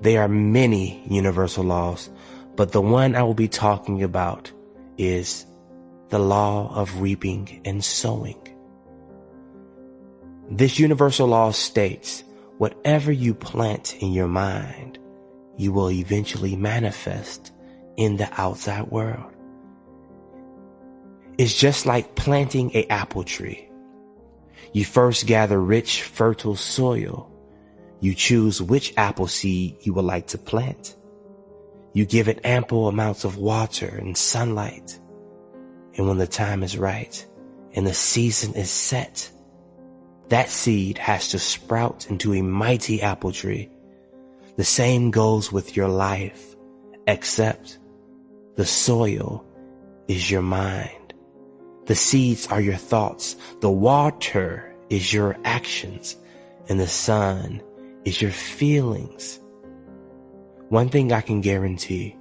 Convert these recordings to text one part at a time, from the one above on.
There are many universal laws, but the one I will be talking about is the law of reaping and sowing. This universal law states whatever you plant in your mind, you will eventually manifest in the outside world. It's just like planting a apple tree. You first gather rich, fertile soil. You choose which apple seed you would like to plant. You give it ample amounts of water and sunlight. And when the time is right and the season is set, that seed has to sprout into a mighty apple tree. The same goes with your life, except the soil is your mind. The seeds are your thoughts. The water is your actions and the sun is your feelings. One thing I can guarantee,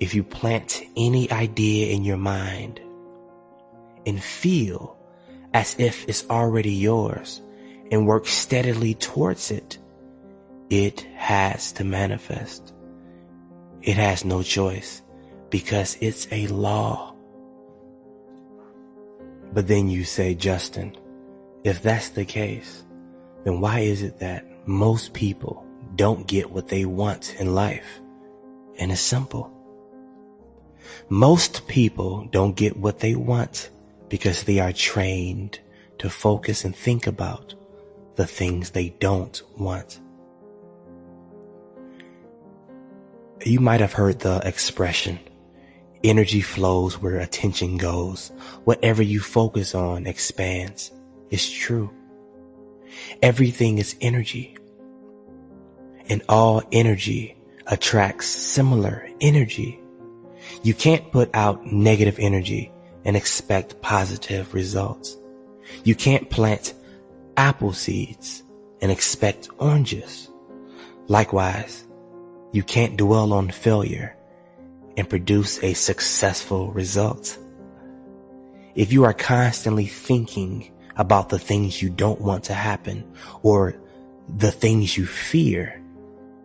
if you plant any idea in your mind and feel as if it's already yours and work steadily towards it, it has to manifest. It has no choice because it's a law. But then you say, Justin, if that's the case, then why is it that most people don't get what they want in life? And it's simple. Most people don't get what they want because they are trained to focus and think about the things they don't want. You might have heard the expression, energy flows where attention goes. Whatever you focus on expands. It's true. Everything is energy. And all energy attracts similar energy. You can't put out negative energy and expect positive results. You can't plant apple seeds and expect oranges. Likewise, you can't dwell on failure and produce a successful result. If you are constantly thinking about the things you don't want to happen or the things you fear,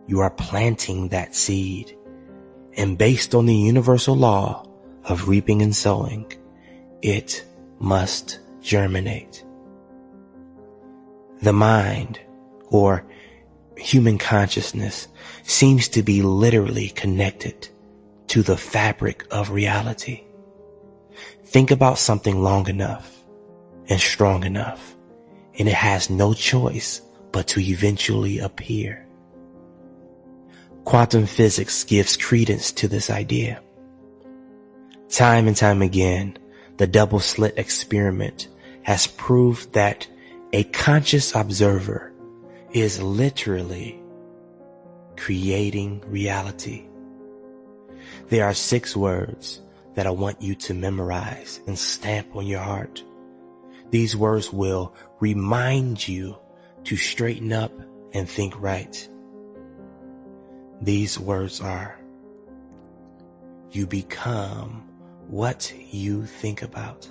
you are planting that seed. And based on the universal law of reaping and sowing, it must germinate. The mind or human consciousness seems to be literally connected to the fabric of reality. Think about something long enough and strong enough and it has no choice but to eventually appear. Quantum physics gives credence to this idea. Time and time again, the double slit experiment has proved that a conscious observer is literally creating reality. There are six words that I want you to memorize and stamp on your heart. These words will remind you to straighten up and think right. These words are, you become what you think about.